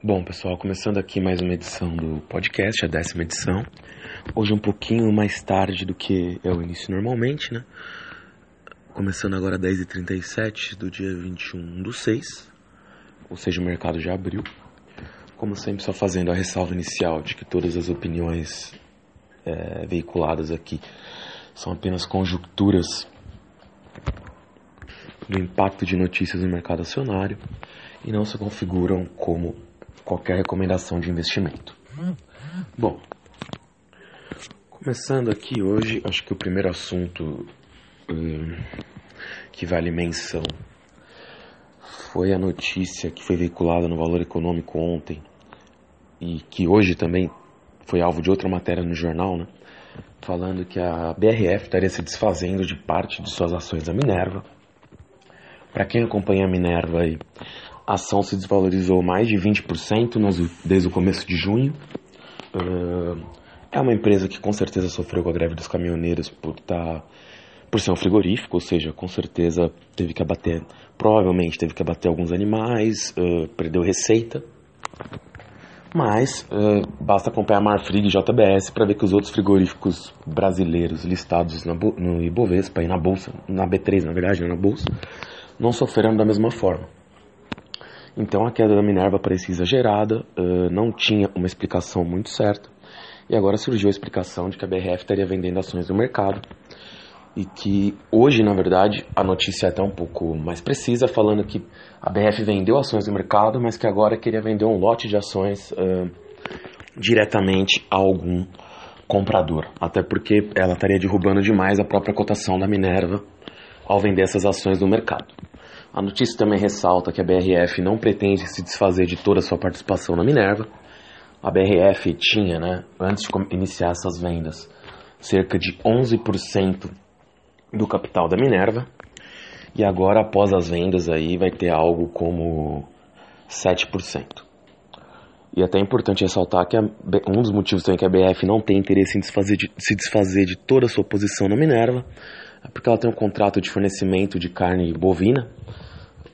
Bom, pessoal, começando aqui mais uma edição do podcast, a décima edição. Hoje um pouquinho mais tarde do que é o início normalmente, né? Começando agora às 10h37 do dia 21 do 6, ou seja, o mercado já abriu. Como sempre, só fazendo a ressalva inicial de que todas as opiniões é, veiculadas aqui são apenas conjecturas do impacto de notícias no mercado acionário e não se configuram como qualquer recomendação de investimento. Bom, começando aqui hoje, acho que o primeiro assunto hum, que vale menção foi a notícia que foi veiculada no Valor Econômico ontem e que hoje também foi alvo de outra matéria no jornal, né? Falando que a BRF estaria se desfazendo de parte de suas ações da Minerva. Para quem acompanha a Minerva aí, a ação se desvalorizou mais de 20% desde o começo de junho. É uma empresa que com certeza sofreu com a greve dos caminhoneiros por, tá, por ser um frigorífico, ou seja, com certeza teve que abater, provavelmente teve que abater alguns animais, perdeu receita. Mas uh, basta acompanhar Marfrig e JBS para ver que os outros frigoríficos brasileiros listados no Ibovespa e na bolsa, na B3 na verdade, na bolsa, não sofreram da mesma forma. Então a queda da Minerva parecia exagerada, uh, não tinha uma explicação muito certa, e agora surgiu a explicação de que a BRF estaria vendendo ações no mercado, e que hoje, na verdade, a notícia é até um pouco mais precisa, falando que a BRF vendeu ações no mercado, mas que agora queria vender um lote de ações uh, diretamente a algum comprador, até porque ela estaria derrubando demais a própria cotação da Minerva ao vender essas ações no mercado. A notícia também ressalta que a BRF não pretende se desfazer de toda a sua participação na Minerva. A BRF tinha, né, antes de iniciar essas vendas, cerca de 11% do capital da Minerva. E agora, após as vendas, aí vai ter algo como 7%. E até é importante ressaltar que a, um dos motivos também que a BRF não tem interesse em desfazer de, se desfazer de toda a sua posição na Minerva porque ela tem um contrato de fornecimento de carne bovina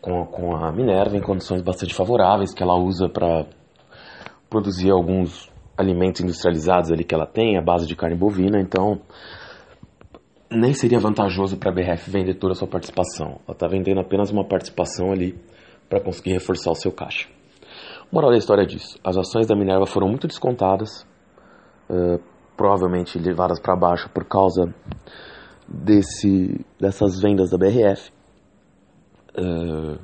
com, com a Minerva em condições bastante favoráveis que ela usa para produzir alguns alimentos industrializados ali que ela tem, a base de carne bovina, então nem seria vantajoso para a BRF vender toda a sua participação. Ela está vendendo apenas uma participação ali para conseguir reforçar o seu caixa. Moral da história é disso: as ações da Minerva foram muito descontadas, uh, provavelmente levadas para baixo por causa desse, dessas vendas da BRF. Uh,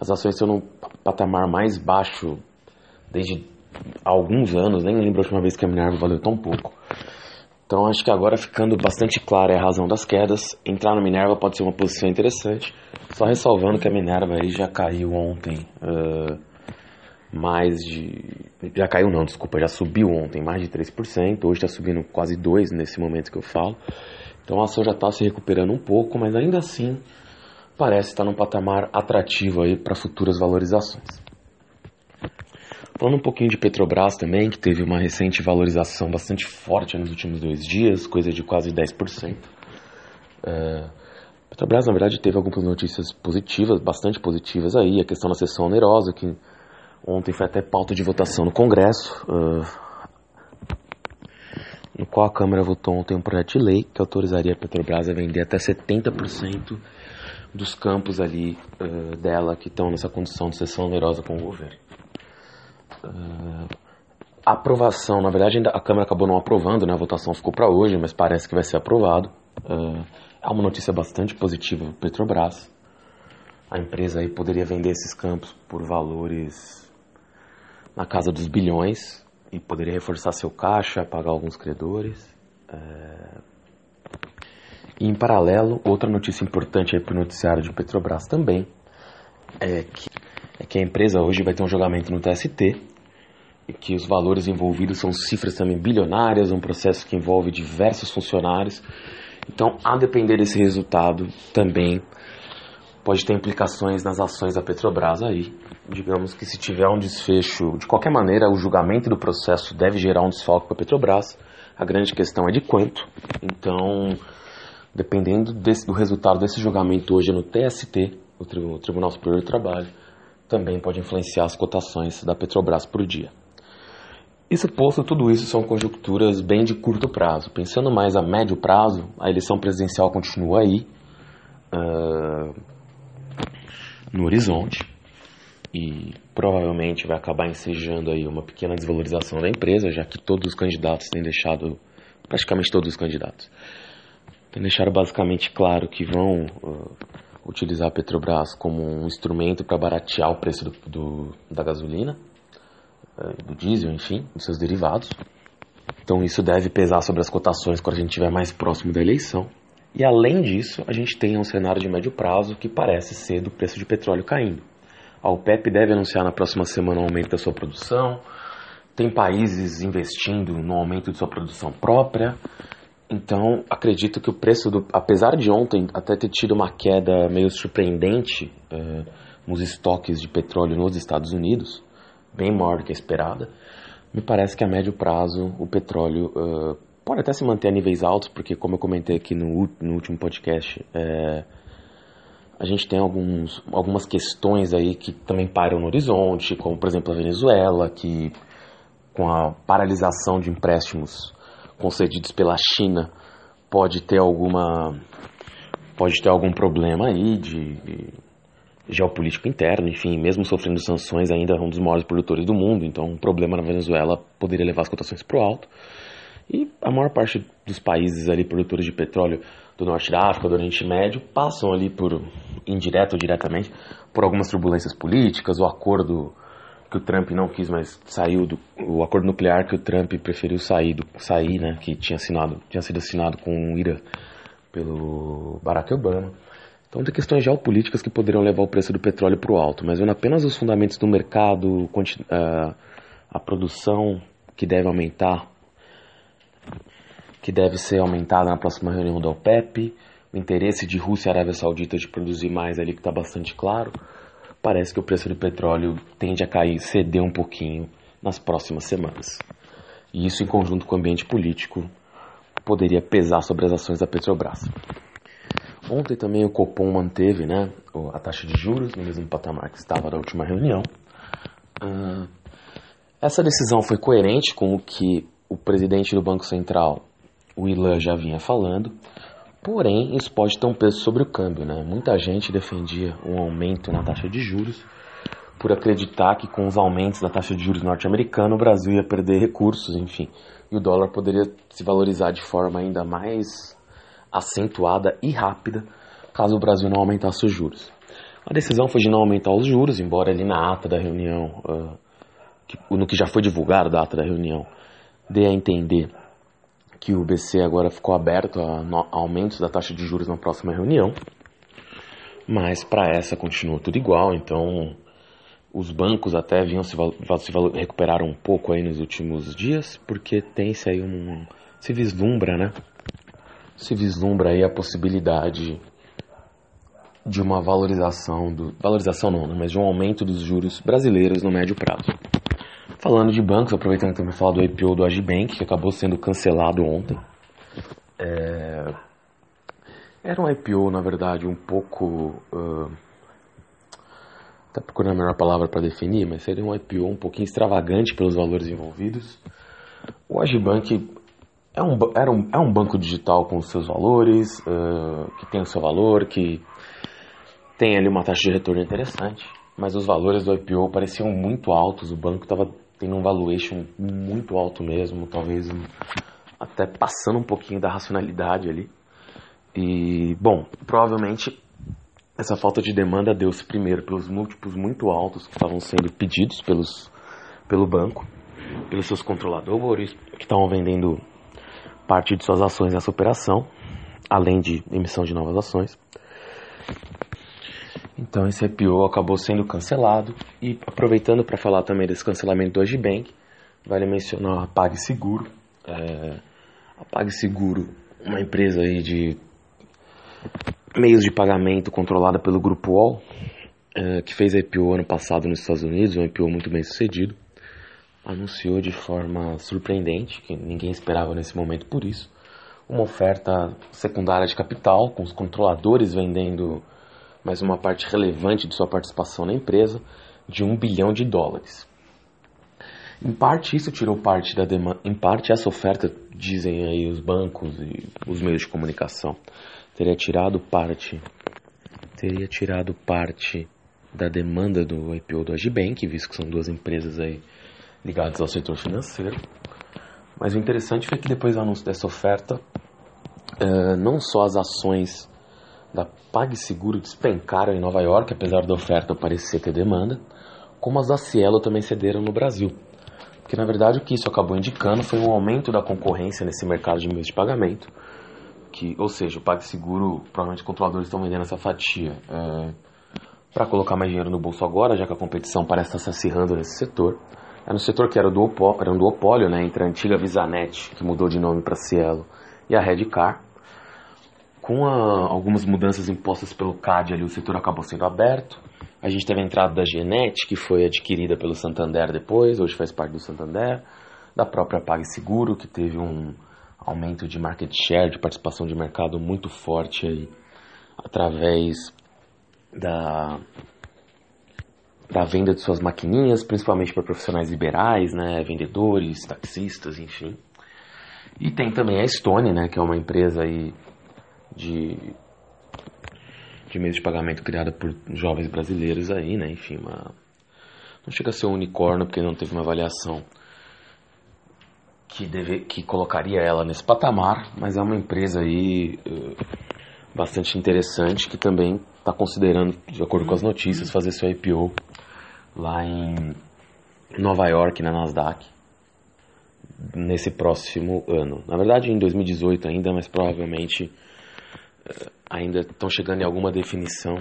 as ações estão num patamar mais baixo desde alguns anos, nem lembro a última vez que a Minerva valeu tão pouco. Então acho que agora ficando bastante clara a razão das quedas, entrar na Minerva pode ser uma posição interessante. Só ressalvando que a Minerva aí já caiu ontem uh, mais de. Já caiu não, desculpa, já subiu ontem mais de 3%, hoje está subindo quase 2% nesse momento que eu falo. Então a ação já está se recuperando um pouco, mas ainda assim parece estar num patamar atrativo aí para futuras valorizações. Falando um pouquinho de Petrobras também, que teve uma recente valorização bastante forte nos últimos dois dias, coisa de quase 10%. É, Petrobras, na verdade, teve algumas notícias positivas, bastante positivas aí, a questão da sessão onerosa, que ontem foi até pauta de votação no Congresso, uh, no qual a Câmara votou ontem um projeto de lei que autorizaria a Petrobras a vender até 70% dos campos ali uh, dela que estão nessa condição de sessão onerosa com o governo. Uh, aprovação, na verdade a Câmara acabou não aprovando, né? a votação ficou para hoje, mas parece que vai ser aprovado. Uh, é uma notícia bastante positiva para Petrobras. A empresa aí poderia vender esses campos por valores na casa dos bilhões e poderia reforçar seu caixa, pagar alguns credores. Uh, e em paralelo, outra notícia importante para o noticiário de Petrobras também é que, é que a empresa hoje vai ter um julgamento no TST que os valores envolvidos são cifras também bilionárias, um processo que envolve diversos funcionários. Então, a depender desse resultado, também pode ter implicações nas ações da Petrobras aí. Digamos que se tiver um desfecho, de qualquer maneira, o julgamento do processo deve gerar um desfalque para a Petrobras. A grande questão é de quanto. Então, dependendo desse, do resultado desse julgamento hoje no TST, o Tribunal Superior do Trabalho, também pode influenciar as cotações da Petrobras por dia. Isso posto, tudo isso são conjunturas bem de curto prazo. Pensando mais a médio prazo, a eleição presidencial continua aí, uh, no horizonte, e provavelmente vai acabar ensejando aí uma pequena desvalorização da empresa, já que todos os candidatos têm deixado, praticamente todos os candidatos, têm deixado basicamente claro que vão uh, utilizar a Petrobras como um instrumento para baratear o preço do, do, da gasolina, uh, do diesel, enfim, dos seus derivados. Então isso deve pesar sobre as cotações quando a gente estiver mais próximo da eleição. E além disso, a gente tem um cenário de médio prazo que parece ser do preço de petróleo caindo. A OPEP deve anunciar na próxima semana um aumento da sua produção. Tem países investindo no aumento de sua produção própria. Então, acredito que o preço do. Apesar de ontem até ter tido uma queda meio surpreendente uh, nos estoques de petróleo nos Estados Unidos, bem maior do que a esperada, me parece que a médio prazo o petróleo uh, pode até se manter a níveis altos, porque, como eu comentei aqui no, no último podcast, uh, a gente tem alguns, algumas questões aí que também param no horizonte, como por exemplo a Venezuela, que com a paralisação de empréstimos concedidos pela China pode ter alguma pode ter algum problema aí de, de geopolítico interno, enfim, mesmo sofrendo sanções ainda é um dos maiores produtores do mundo, então um problema na Venezuela poderia levar as cotações para o alto. E a maior parte dos países ali produtores de petróleo do Norte da África, do Oriente Médio, passam ali por, indireto ou diretamente, por algumas turbulências políticas, o acordo que o Trump não quis, mas saiu do o acordo nuclear que o Trump preferiu sair, do, sair, né, que tinha assinado, tinha sido assinado com o Irã pelo Barack Obama. Então tem questões geopolíticas que poderiam levar o preço do petróleo para o alto, mas vendo apenas os fundamentos do mercado, a produção que deve aumentar que deve ser aumentada na próxima reunião da OPEP, o interesse de Rússia e Arábia Saudita de produzir mais ali que está bastante claro, parece que o preço do petróleo tende a cair, ceder um pouquinho nas próximas semanas. E isso, em conjunto com o ambiente político, poderia pesar sobre as ações da Petrobras. Ontem também o Copom manteve né, a taxa de juros no mesmo patamar que estava na última reunião. Uh, essa decisão foi coerente com o que o presidente do Banco Central o Ilan já vinha falando. Porém, isso pode ter um peso sobre o câmbio, né? Muita gente defendia um aumento na taxa de juros por acreditar que com os aumentos da taxa de juros norte-americana o Brasil ia perder recursos, enfim, e o dólar poderia se valorizar de forma ainda mais acentuada e rápida caso o Brasil não aumentasse os juros. A decisão foi de não aumentar os juros, embora ali na ata da reunião, uh, que, no que já foi divulgado da ata da reunião, dê a entender que o BC agora ficou aberto a, aumentos da taxa de juros na próxima reunião, mas para essa continua tudo igual, então os bancos até vinham se, se recuperaram um pouco aí nos últimos dias, porque tem-se aí um se vislumbra, né? Se vislumbra aí a possibilidade de uma valorização do valorização não, né? mas de um aumento dos juros brasileiros no médio prazo. Falando de bancos, aproveitando também falar do IPO do Agibank, que acabou sendo cancelado ontem. É... Era um IPO, na verdade, um pouco. Uh... Até procurando a melhor palavra para definir, mas seria um IPO um pouquinho extravagante pelos valores envolvidos. O Agibank é um, era um, é um banco digital com os seus valores, uh, que tem o seu valor, que tem ali uma taxa de retorno interessante, mas os valores do IPO pareciam muito altos, o banco estava tem um valuation muito alto mesmo, talvez até passando um pouquinho da racionalidade ali. E, bom, provavelmente essa falta de demanda deu-se primeiro pelos múltiplos muito altos que estavam sendo pedidos pelos, pelo banco, pelos seus controladores, que estavam vendendo parte de suas ações nessa operação, além de emissão de novas ações. Então esse IPO acabou sendo cancelado e aproveitando para falar também desse cancelamento do Agibank, vale mencionar a PagSeguro. É, a PagSeguro, uma empresa aí de meios de pagamento controlada pelo Grupo UOL, é, que fez a IPO ano passado nos Estados Unidos, um IPO muito bem sucedido, anunciou de forma surpreendente, que ninguém esperava nesse momento por isso, uma oferta secundária de capital, com os controladores vendendo mas uma parte relevante de sua participação na empresa, de um bilhão de dólares. Em parte isso tirou parte da demanda, em parte essa oferta, dizem aí os bancos e os meios de comunicação, teria tirado parte teria tirado parte da demanda do IPO do Agibank, visto que são duas empresas aí ligadas ao setor financeiro. Mas o interessante foi que depois do anúncio dessa oferta, uh, não só as ações da PagSeguro despencaram em Nova York, apesar da oferta parecer ter demanda, como as da Cielo também cederam no Brasil. Porque na verdade o que isso acabou indicando foi um aumento da concorrência nesse mercado de meios de pagamento, que, ou seja, o PagSeguro, provavelmente os controladores estão vendendo essa fatia é, para colocar mais dinheiro no bolso agora, já que a competição parece estar se acirrando nesse setor. É no setor que era, duopólio, era um duopólio né, entre a antiga Visanet, que mudou de nome para Cielo, e a Redcar. Com a, algumas mudanças impostas pelo CAD ali, o setor acabou sendo aberto. A gente teve a entrada da Genet, que foi adquirida pelo Santander depois, hoje faz parte do Santander. Da própria PagSeguro, que teve um aumento de market share, de participação de mercado muito forte aí, através da, da venda de suas maquininhas, principalmente para profissionais liberais, né, vendedores, taxistas, enfim. E tem também a Stone, né, que é uma empresa aí de, de meios de pagamento criada por jovens brasileiros aí, né? Enfim, uma, não chega a ser um unicórnio porque não teve uma avaliação que, deve, que colocaria ela nesse patamar, mas é uma empresa aí uh, bastante interessante que também está considerando, de acordo com as notícias, fazer seu IPO lá em Nova York, na Nasdaq nesse próximo ano. Na verdade, em 2018 ainda, mas provavelmente ainda estão chegando em alguma definição,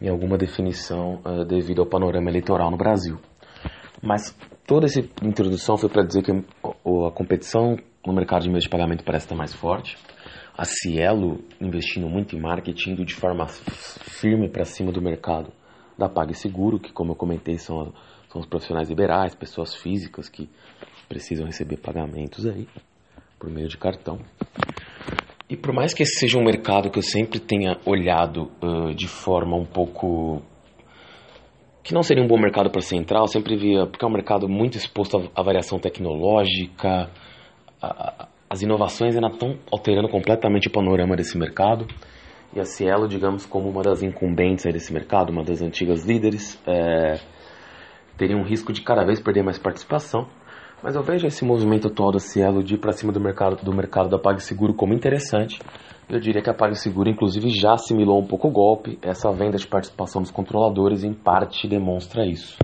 em alguma definição uh, devido ao panorama eleitoral no Brasil. Mas toda essa introdução foi para dizer que a competição no mercado de meios de pagamento parece estar mais forte. A Cielo investindo muito em marketing, indo de forma firme para cima do mercado da PagSeguro, que como eu comentei são, são os profissionais liberais, pessoas físicas que precisam receber pagamentos aí por meio de cartão. E por mais que esse seja um mercado que eu sempre tenha olhado uh, de forma um pouco que não seria um bom mercado para central, sempre via, porque é um mercado muito exposto à, variação tecnológica, a, a, as inovações ainda estão alterando completamente o panorama desse mercado. E a Cielo, digamos, como uma das incumbentes desse mercado, uma das antigas líderes, é, teria um risco de cada vez perder mais participação. Mas eu vejo esse movimento Cielo de ir para cima do mercado, do mercado da PagSeguro como interessante. Eu diria que a PagSeguro, inclusive, já assimilou um pouco o golpe. Essa venda de participação dos controladores, em parte, demonstra isso.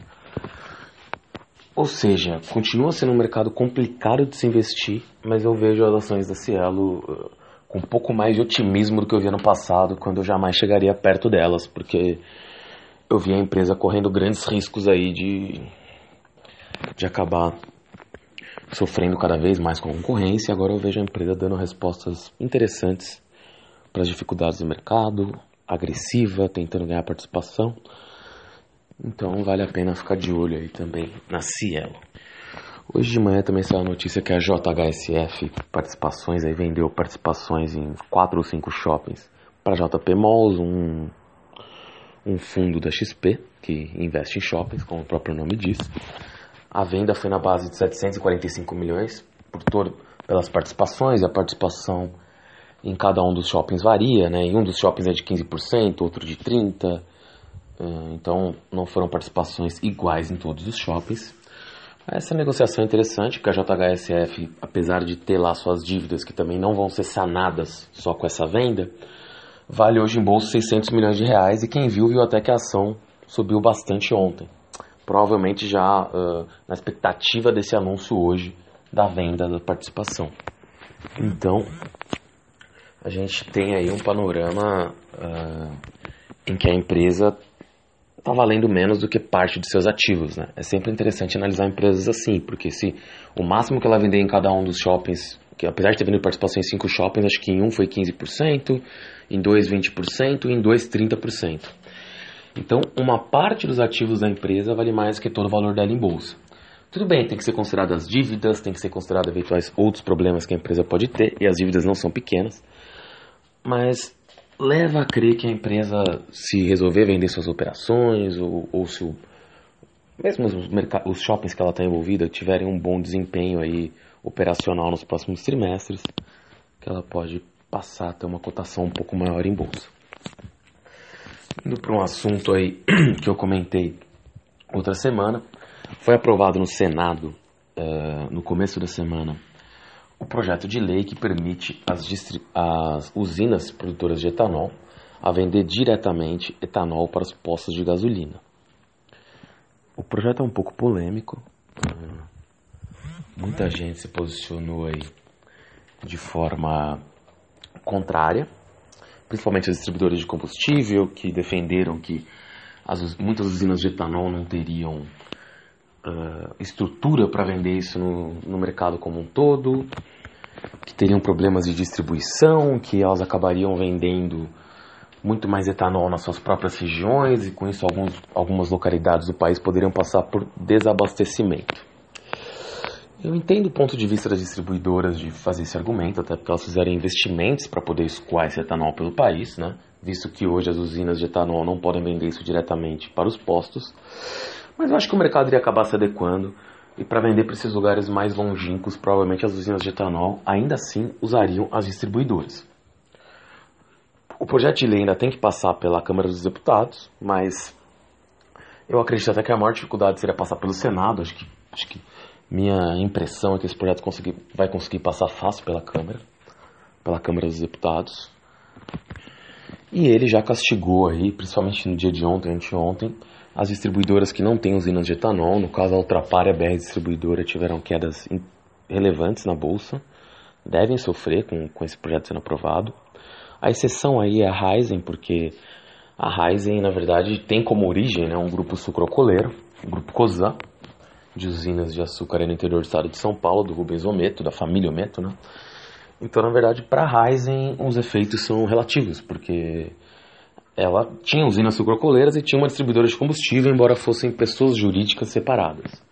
Ou seja, continua sendo um mercado complicado de se investir, mas eu vejo as ações da Cielo uh, com um pouco mais de otimismo do que eu vi no passado, quando eu jamais chegaria perto delas, porque eu vi a empresa correndo grandes riscos aí de, de acabar sofrendo cada vez mais com a concorrência. Agora eu vejo a empresa dando respostas interessantes para as dificuldades do mercado, agressiva, tentando ganhar participação. Então vale a pena ficar de olho aí também na Cielo. Hoje de manhã também saiu a notícia que a JHSF Participações aí vendeu participações em quatro ou cinco shoppings para JP Malls, um, um fundo da XP que investe em shoppings, como o próprio nome diz. A venda foi na base de 745 milhões por todo, pelas participações, e a participação em cada um dos shoppings varia, né? Em um dos shoppings é de 15%, outro de 30%. Eh, então não foram participações iguais em todos os shoppings. Essa negociação é interessante, porque a JHSF, apesar de ter lá suas dívidas que também não vão ser sanadas só com essa venda, vale hoje em bolsa 600 milhões de reais e quem viu viu até que a ação subiu bastante ontem provavelmente já uh, na expectativa desse anúncio hoje da venda da participação. Então, a gente tem aí um panorama uh, em que a empresa está valendo menos do que parte de seus ativos. Né? É sempre interessante analisar empresas assim, porque se o máximo que ela vender em cada um dos shoppings, que apesar de ter vendido participação em cinco shoppings, acho que em um foi 15%, em dois 20% e em dois 30%. Então, uma parte dos ativos da empresa vale mais que todo o valor dela em bolsa. Tudo bem, tem que ser considerado as dívidas, tem que ser considerado eventuais outros problemas que a empresa pode ter, e as dívidas não são pequenas, mas leva a crer que a empresa, se resolver vender suas operações, ou, ou se o, mesmo os, os shoppings que ela está envolvida tiverem um bom desempenho aí operacional nos próximos trimestres, que ela pode passar a ter uma cotação um pouco maior em bolsa. Indo para um assunto aí que eu comentei outra semana, foi aprovado no Senado, uh, no começo da semana, o projeto de lei que permite as, as usinas produtoras de etanol a vender diretamente etanol para os postos de gasolina. O projeto é um pouco polêmico. Uh, muita gente se posicionou aí de forma contrária, principalmente os distribuidores de combustível que defenderam que as, muitas usinas de etanol não teriam uh, estrutura para vender isso no, no mercado como um todo, que teriam problemas de distribuição, que elas acabariam vendendo muito mais etanol nas suas próprias regiões e com isso alguns, algumas localidades do país poderiam passar por desabastecimento. Eu entendo o ponto de vista das distribuidoras de fazer esse argumento, até porque elas fizeram investimentos para poder escoar esse etanol pelo país, né? visto que hoje as usinas de etanol não podem vender isso diretamente para os postos. Mas eu acho que o mercado iria acabar se adequando e para vender para esses lugares mais longínquos, provavelmente as usinas de etanol ainda assim usariam as distribuidoras. O projeto de lei ainda tem que passar pela Câmara dos Deputados, mas eu acredito até que a maior dificuldade seria passar pelo Senado. Acho que, acho que minha impressão é que esse projeto conseguir, vai conseguir passar fácil pela Câmara, pela Câmara dos Deputados. E ele já castigou aí, principalmente no dia de ontem, anteontem, as distribuidoras que não têm usinas de etanol, no caso a Ultrapar e a BR Distribuidora, tiveram quedas relevantes na bolsa, devem sofrer com, com esse projeto sendo aprovado. A exceção aí é a Raizen, porque a Raizen, na verdade, tem como origem né, um grupo sucrocoleiro, o grupo COSAN, de usinas de açúcar no interior do estado de São Paulo, do Rubens Ometo, da família Ometo, né? Então, na verdade, para a Raizen, os efeitos são relativos, porque ela tinha usinas sucrocoleiras e tinha uma distribuidora de combustível, embora fossem pessoas jurídicas separadas.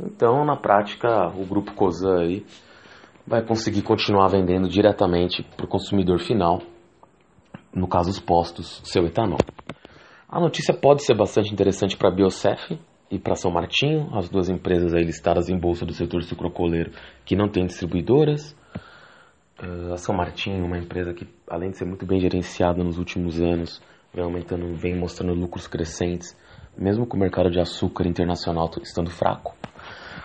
Então, na prática, o grupo COSA aí vai conseguir continuar vendendo diretamente para o consumidor final, no caso os postos, seu etanol. A notícia pode ser bastante interessante para a Biocef e para São Martinho, as duas empresas aí listadas em bolsa do setor sucrocoleiro que não têm distribuidoras. Uh, a São Martinho, uma empresa que, além de ser muito bem gerenciada nos últimos anos, vem aumentando, vem mostrando lucros crescentes, mesmo com o mercado de açúcar internacional estando fraco.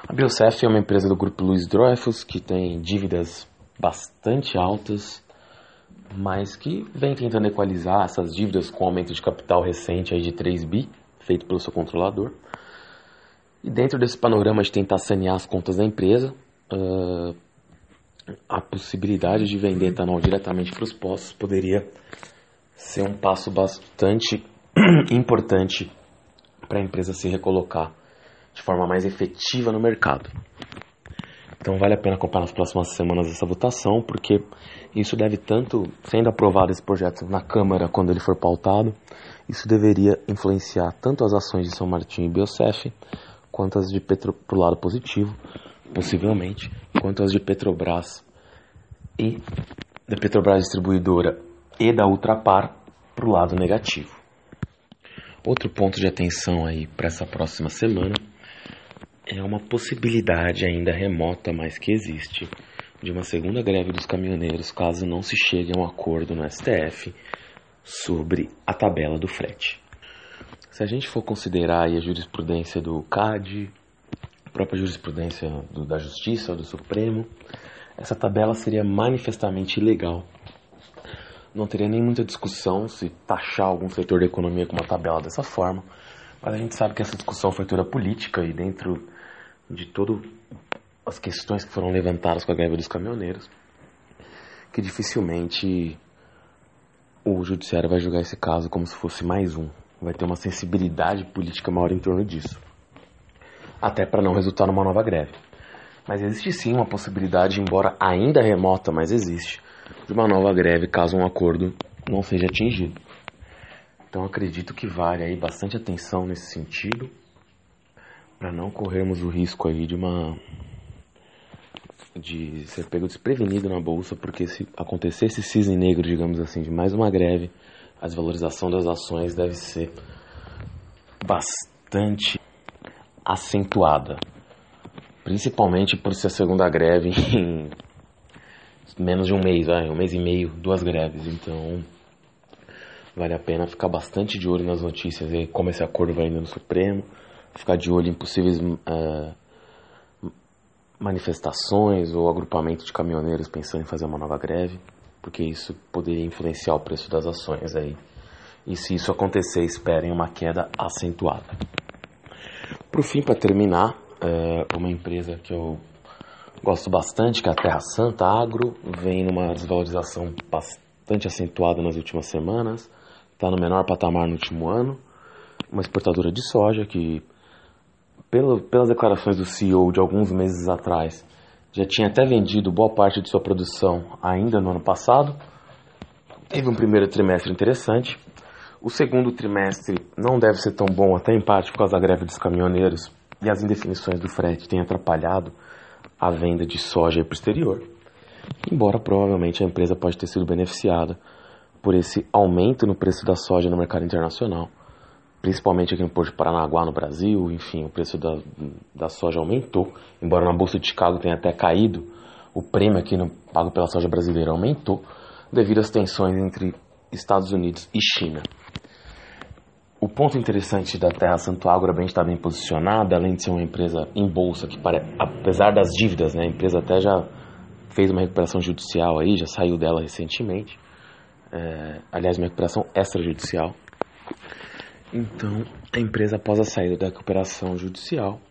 A Biocef é uma empresa do grupo Luiz Dreyfus que tem dívidas bastante altas, mas que vem tentando equalizar essas dívidas com aumento de capital recente aí de 3 bi, feito pelo seu controlador. E dentro desse panorama de tentar sanear as contas da empresa, uh, a possibilidade de vender etanol diretamente para os postos poderia ser um passo bastante importante para a empresa se recolocar de forma mais efetiva no mercado. Então vale a pena acompanhar nas próximas semanas essa votação, porque isso deve tanto, sendo aprovado esse projeto na Câmara quando ele for pautado, isso deveria influenciar tanto as ações de São Martinho e Biocef, quanto as de Petro para o lado positivo, possivelmente, quanto as de Petrobras e da Petrobras Distribuidora e da Ultrapar para o lado negativo. Outro ponto de atenção aí para essa próxima semana é uma possibilidade ainda remota, mas que existe, de uma segunda greve dos caminhoneiros caso não se chegue a um acordo no STF sobre a tabela do frete. Se a gente for considerar a jurisprudência do CAD, a própria jurisprudência do, da Justiça, do Supremo, essa tabela seria manifestamente ilegal. Não teria nem muita discussão se taxar algum setor da economia com uma tabela dessa forma, mas a gente sabe que essa discussão foi toda política e dentro de todas as questões que foram levantadas com a greve dos caminhoneiros, que dificilmente o judiciário vai julgar esse caso como se fosse mais um vai ter uma sensibilidade política maior em torno disso. Até para não resultar numa nova greve. Mas existe sim uma possibilidade, embora ainda remota, mas existe, de uma nova greve caso um acordo não seja atingido. Então acredito que vale aí bastante atenção nesse sentido, para não corrermos o risco aí de uma de ser pego desprevenido na bolsa, porque se acontecer esse cisne negro, digamos assim, de mais uma greve, a desvalorização das ações deve ser bastante acentuada, principalmente por ser a segunda greve em menos de um mês, vai, um mês e meio, duas greves, então vale a pena ficar bastante de olho nas notícias e como esse acordo vai indo no Supremo, ficar de olho em possíveis uh, manifestações ou agrupamento de caminhoneiros pensando em fazer uma nova greve, porque isso poderia influenciar o preço das ações aí. E se isso acontecer, esperem uma queda acentuada. Por fim, para terminar, é uma empresa que eu gosto bastante, que é a Terra Santa Agro, vem numa desvalorização bastante acentuada nas últimas semanas, está no menor patamar no último ano, uma exportadora de soja que pelo, pelas declarações do CEO de alguns meses atrás, já tinha até vendido boa parte de sua produção ainda no ano passado. Teve um primeiro trimestre interessante. O segundo trimestre não deve ser tão bom, até em parte por causa da greve dos caminhoneiros e as indefinições do frete têm atrapalhado a venda de soja para o exterior. Embora provavelmente a empresa pode ter sido beneficiada por esse aumento no preço da soja no mercado internacional principalmente aqui no Porto de Paranaguá, no Brasil, enfim, o preço da, da soja aumentou, embora na Bolsa de Chicago tenha até caído, o prêmio aqui no, pago pela soja brasileira aumentou, devido às tensões entre Estados Unidos e China. O ponto interessante da Terra Santo Agro é bem estar bem posicionada, além de ser uma empresa em bolsa, que apesar das dívidas, né, a empresa até já fez uma recuperação judicial aí, já saiu dela recentemente, é, aliás, uma recuperação extrajudicial, então, a empresa, após a saída da recuperação judicial,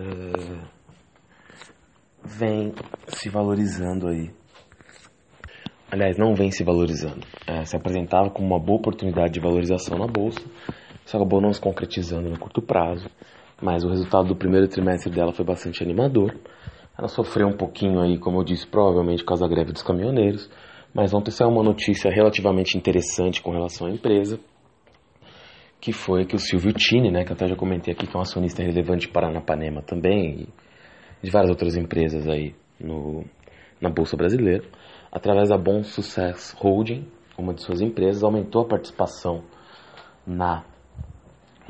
é, vem se valorizando aí. Aliás, não vem se valorizando. É, se apresentava como uma boa oportunidade de valorização na bolsa, isso acabou não se concretizando no curto prazo. Mas o resultado do primeiro trimestre dela foi bastante animador. Ela sofreu um pouquinho aí, como eu disse, provavelmente por causa da greve dos caminhoneiros. Mas ontem saiu uma notícia relativamente interessante com relação à empresa que foi que o Silvio Tini, né, que eu até já comentei aqui, que é um acionista relevante de Paranapanema também, e de várias outras empresas aí no, na Bolsa Brasileira, através da Bom Success Holding, uma de suas empresas, aumentou a participação na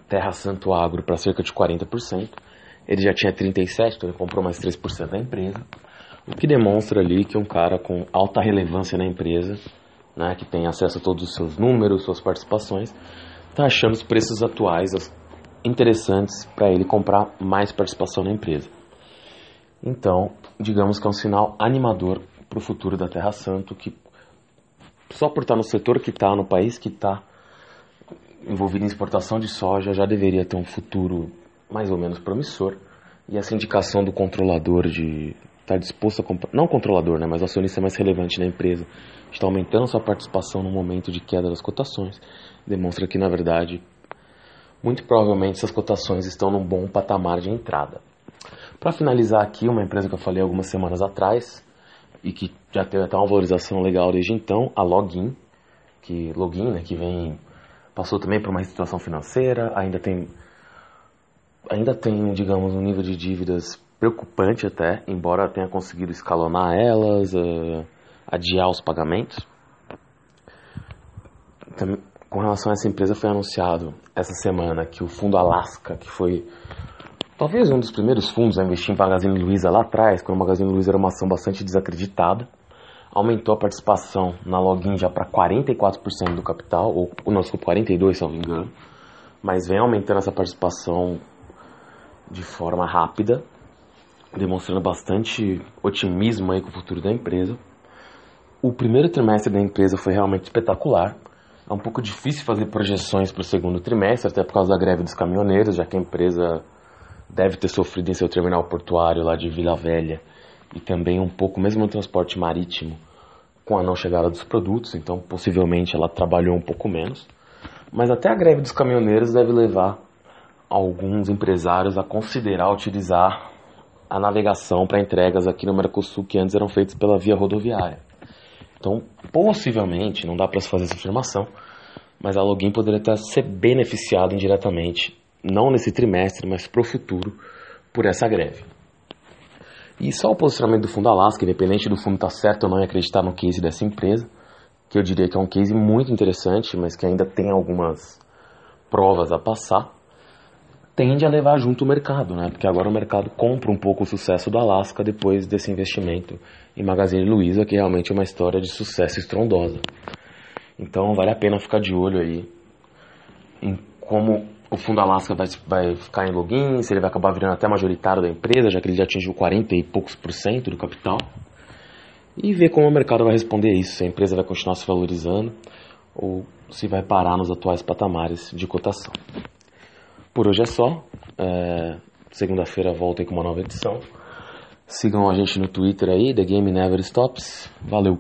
Terra Santo Agro para cerca de 40%. Ele já tinha 37%, então ele comprou mais 3% da empresa, o que demonstra ali que um cara com alta relevância na empresa, né, que tem acesso a todos os seus números, suas participações, está achando os preços atuais interessantes para ele comprar mais participação na empresa. Então, digamos que é um sinal animador para o futuro da Terra Santo, que só por estar no setor que está, no país que está, envolvido em exportação de soja, já deveria ter um futuro mais ou menos promissor. E essa indicação do controlador de estar tá disposto a comprar, não controlador, né, mas acionista mais relevante na empresa, está aumentando sua participação no momento de queda das cotações, demonstra que, na verdade, muito provavelmente essas cotações estão num bom patamar de entrada. Para finalizar aqui, uma empresa que eu falei algumas semanas atrás e que já teve até uma valorização legal desde então, a Login, que Login, né, que vem passou também por uma situação financeira, ainda tem ainda tem, digamos, um nível de dívidas preocupante até, embora tenha conseguido escalonar elas, uh, adiar os pagamentos. Também, com relação a essa empresa, foi anunciado essa semana que o fundo Alaska, que foi talvez um dos primeiros fundos a investir em Magazine Luiza lá atrás, quando o Magazine Luiza era uma ação bastante desacreditada, aumentou a participação na login já para 44% do capital, ou não, desculpa, 42% se não me engano, mas vem aumentando essa participação de forma rápida, demonstrando bastante otimismo aí com o futuro da empresa. O primeiro trimestre da empresa foi realmente espetacular. É um pouco difícil fazer projeções para o segundo trimestre, até por causa da greve dos caminhoneiros, já que a empresa deve ter sofrido em seu terminal portuário lá de Vila Velha e também um pouco, mesmo no transporte marítimo, com a não chegada dos produtos, então possivelmente ela trabalhou um pouco menos. Mas até a greve dos caminhoneiros deve levar alguns empresários a considerar utilizar a navegação para entregas aqui no Mercosul que antes eram feitas pela via rodoviária. Então, possivelmente, não dá para se fazer essa afirmação, mas a Login poderia até ser beneficiado indiretamente, não nesse trimestre, mas para o futuro, por essa greve. E só o posicionamento do fundo Alaska, independente do fundo estar tá certo ou não em acreditar no case dessa empresa, que eu diria que é um case muito interessante, mas que ainda tem algumas provas a passar, tende a levar junto o mercado, né? Porque agora o mercado compra um pouco o sucesso do Alaska depois desse investimento em Magazine Luiza, que realmente é uma história de sucesso estrondosa. Então vale a pena ficar de olho aí em como o fundo Alaska vai, vai ficar em login, se ele vai acabar virando até majoritário da empresa, já que ele já atingiu 40 e poucos por cento do capital. E ver como o mercado vai responder isso, se a empresa vai continuar se valorizando ou se vai parar nos atuais patamares de cotação. Por hoje é só. É, Segunda-feira volta aí com uma nova edição. Sigam a gente no Twitter aí, The Game Never Stops. Valeu!